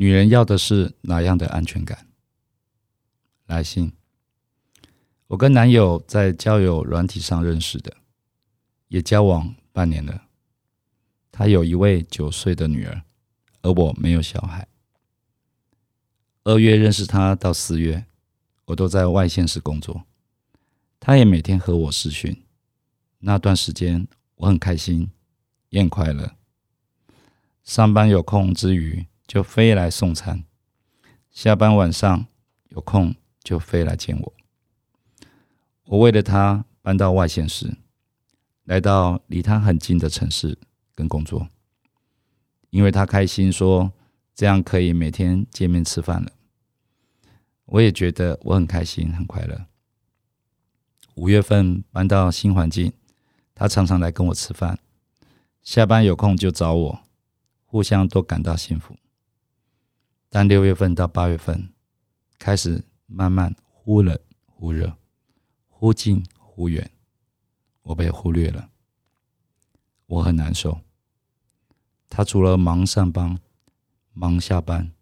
女人要的是哪样的安全感？来信，我跟男友在交友软体上认识的，也交往半年了。他有一位九岁的女儿，而我没有小孩。二月认识他到四月，我都在外县市工作，他也每天和我视讯。那段时间我很开心，也很快乐。上班有空之余。就飞来送餐，下班晚上有空就飞来见我。我为了他搬到外县市，来到离他很近的城市跟工作，因为他开心说这样可以每天见面吃饭了。我也觉得我很开心很快乐。五月份搬到新环境，他常常来跟我吃饭，下班有空就找我，互相都感到幸福。但六月份到八月份，开始慢慢忽冷忽热，忽近忽远，我被忽略了，我很难受。他除了忙上班、忙下班、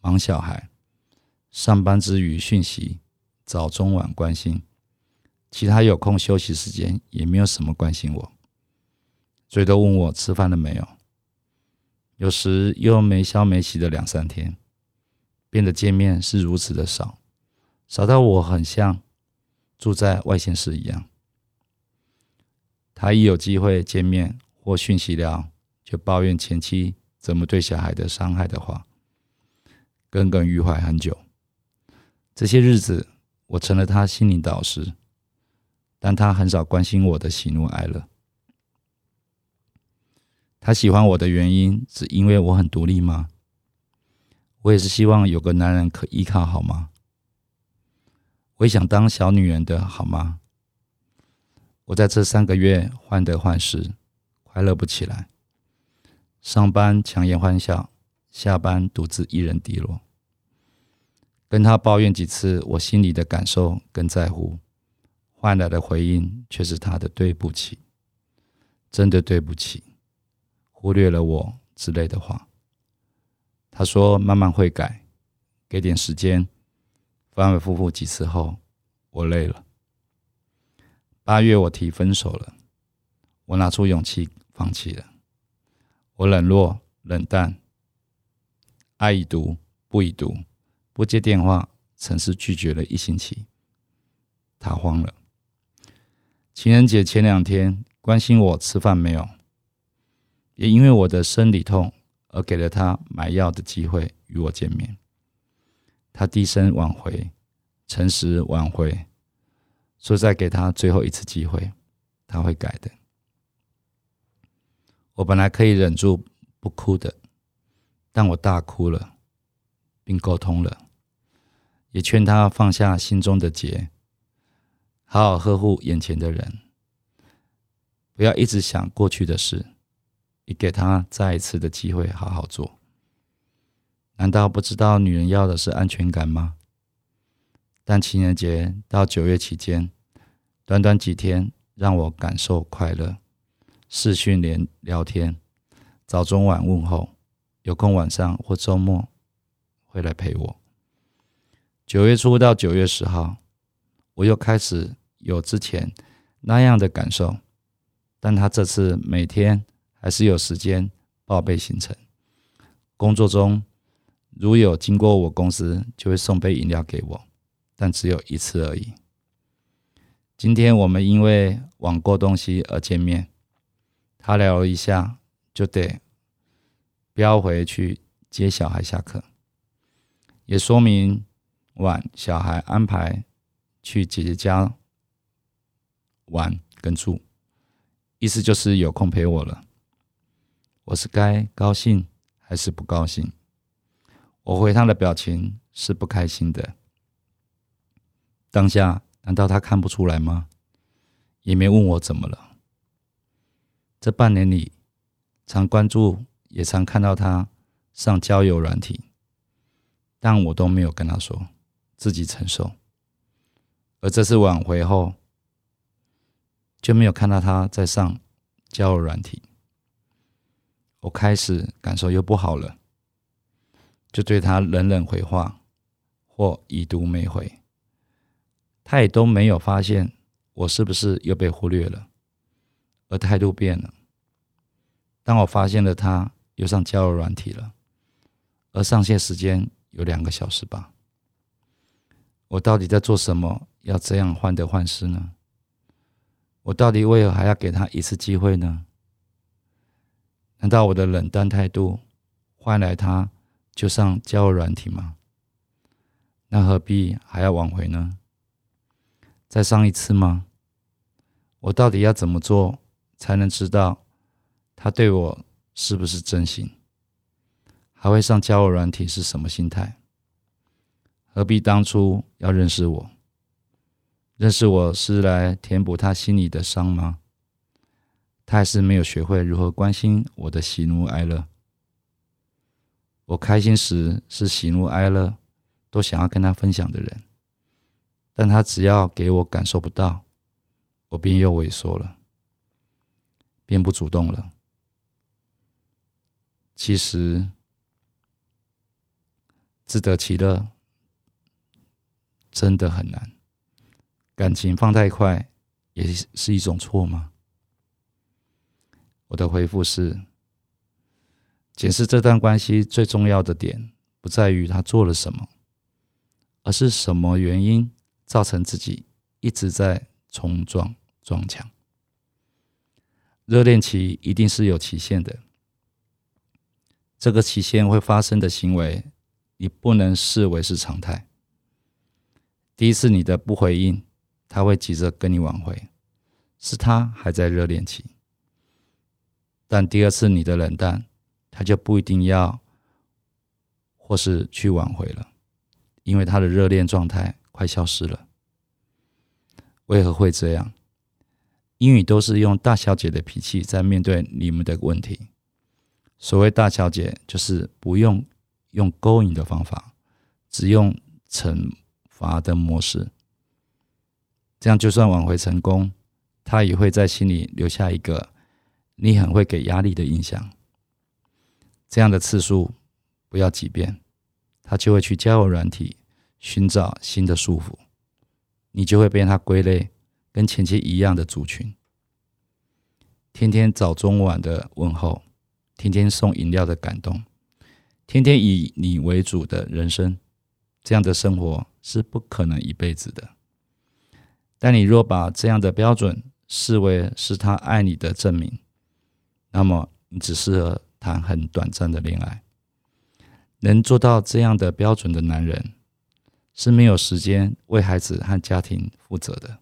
忙小孩，上班之余讯息早中晚关心，其他有空休息时间也没有什么关心我，最多问我吃饭了没有。有时又没消没息的两三天，变得见面是如此的少，少到我很像住在外县市一样。他一有机会见面或讯息聊，就抱怨前妻怎么对小孩的伤害的话，耿耿于怀很久。这些日子，我成了他心灵导师，但他很少关心我的喜怒哀乐。他喜欢我的原因是因为我很独立吗？我也是希望有个男人可依靠，好吗？我也想当小女人的好吗？我在这三个月患得患失，快乐不起来。上班强颜欢笑，下班独自一人低落。跟他抱怨几次我心里的感受跟在乎，换来的回应却是他的对不起，真的对不起。忽略了我之类的话，他说慢慢会改，给点时间。反反复复几次后，我累了。八月我提分手了，我拿出勇气放弃了。我冷落、冷淡，爱已读不已读，不接电话，曾是拒绝了一星期。他慌了。情人节前两天关心我吃饭没有。也因为我的生理痛而给了他买药的机会与我见面。他低声挽回，诚实挽回，说再给他最后一次机会，他会改的。我本来可以忍住不哭的，但我大哭了，并沟通了，也劝他放下心中的结，好好呵护眼前的人，不要一直想过去的事。也给他再一次的机会，好好做。难道不知道女人要的是安全感吗？但情人节到九月期间，短短几天让我感受快乐。视讯连聊天，早中晚问候，有空晚上或周末会来陪我。九月初到九月十号，我又开始有之前那样的感受，但他这次每天。还是有时间报备行程。工作中如有经过我公司，就会送杯饮料给我，但只有一次而已。今天我们因为网购东西而见面，他聊了一下，就得飙回去接小孩下课，也说明晚小孩安排去姐姐家玩跟住，意思就是有空陪我了。我是该高兴还是不高兴？我回他的表情是不开心的。当下难道他看不出来吗？也没问我怎么了。这半年里，常关注，也常看到他上交友软体，但我都没有跟他说，自己承受。而这次挽回后，就没有看到他在上交友软体，我开始感受又不好了，就对他冷冷回话或已读没回，他也都没有发现我是不是又被忽略了。而态度变了。当我发现了他又上交友软体了，而上线时间有两个小时吧，我到底在做什么？要这样患得患失呢？我到底为何还要给他一次机会呢？难道我的冷淡态度换来他就上交友软体吗？那何必还要挽回呢？再上一次吗？我到底要怎么做？才能知道他对我是不是真心，还会上交友软体是什么心态？何必当初要认识我？认识我是来填补他心里的伤吗？他还是没有学会如何关心我的喜怒哀乐。我开心时是喜怒哀乐都想要跟他分享的人，但他只要给我感受不到，我便又萎缩了。便不主动了。其实，自得其乐真的很难。感情放太快，也是一种错吗？我的回复是：解释这段关系最重要的点，不在于他做了什么，而是什么原因造成自己一直在冲撞撞墙。热恋期一定是有期限的，这个期限会发生的行为，你不能视为是常态。第一次你的不回应，他会急着跟你挽回，是他还在热恋期；但第二次你的冷淡，他就不一定要或是去挽回了，因为他的热恋状态快消失了。为何会这样？英语都是用大小姐的脾气在面对你们的问题。所谓大小姐，就是不用用勾引的方法，只用惩罚的模式。这样就算挽回成功，他也会在心里留下一个你很会给压力的印象。这样的次数不要几遍，他就会去交友软体寻找新的束缚，你就会被他归类。跟前妻一样的族群，天天早中晚的问候，天天送饮料的感动，天天以你为主的人生，这样的生活是不可能一辈子的。但你若把这样的标准视为是他爱你的证明，那么你只适合谈很短暂的恋爱。能做到这样的标准的男人，是没有时间为孩子和家庭负责的。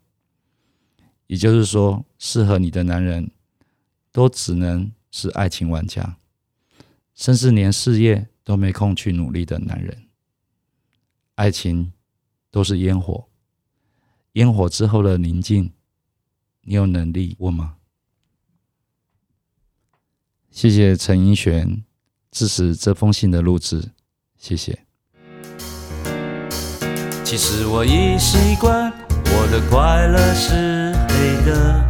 也就是说，适合你的男人，都只能是爱情玩家，甚至连事业都没空去努力的男人。爱情都是烟火，烟火之后的宁静，你有能力问吗？谢谢陈英璇支持这封信的录制，谢谢。其实我已习惯，我的快乐是黑。的，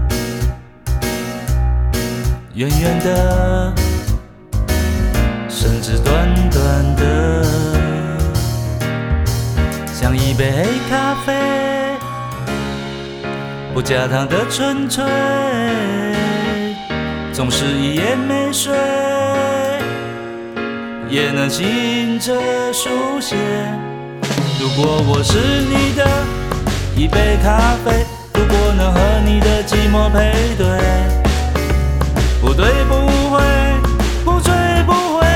圆圆的，甚至短短的，像一杯黑咖啡，不加糖的纯粹，总是一夜没睡，也能醒着书写。如果我是你的一杯咖啡。如果能和你的寂寞配对，不对不会，不醉不回，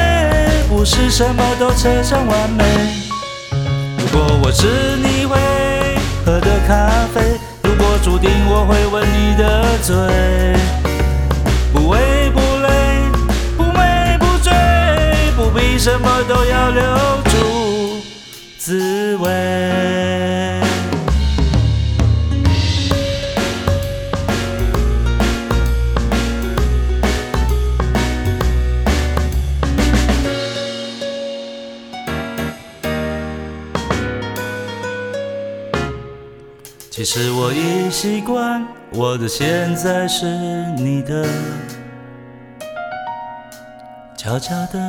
不是什么都扯上完美。如果我是你会喝的咖啡，如果注定我会吻你的嘴，什么都要留住。滋味。其实我已习惯，我的现在是你的，悄悄的，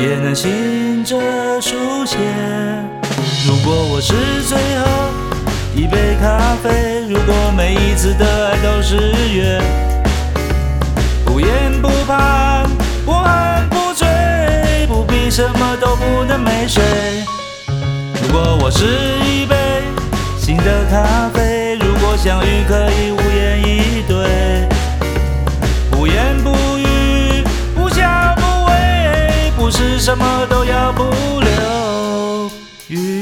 也能醒着书写。如果我是最后一杯咖啡，如果每一次的爱都是约，不言不盼，不寒不醉，不必什么都不能没睡。如果我是一杯新的咖啡，如果相遇可以无言以什么都要不留余。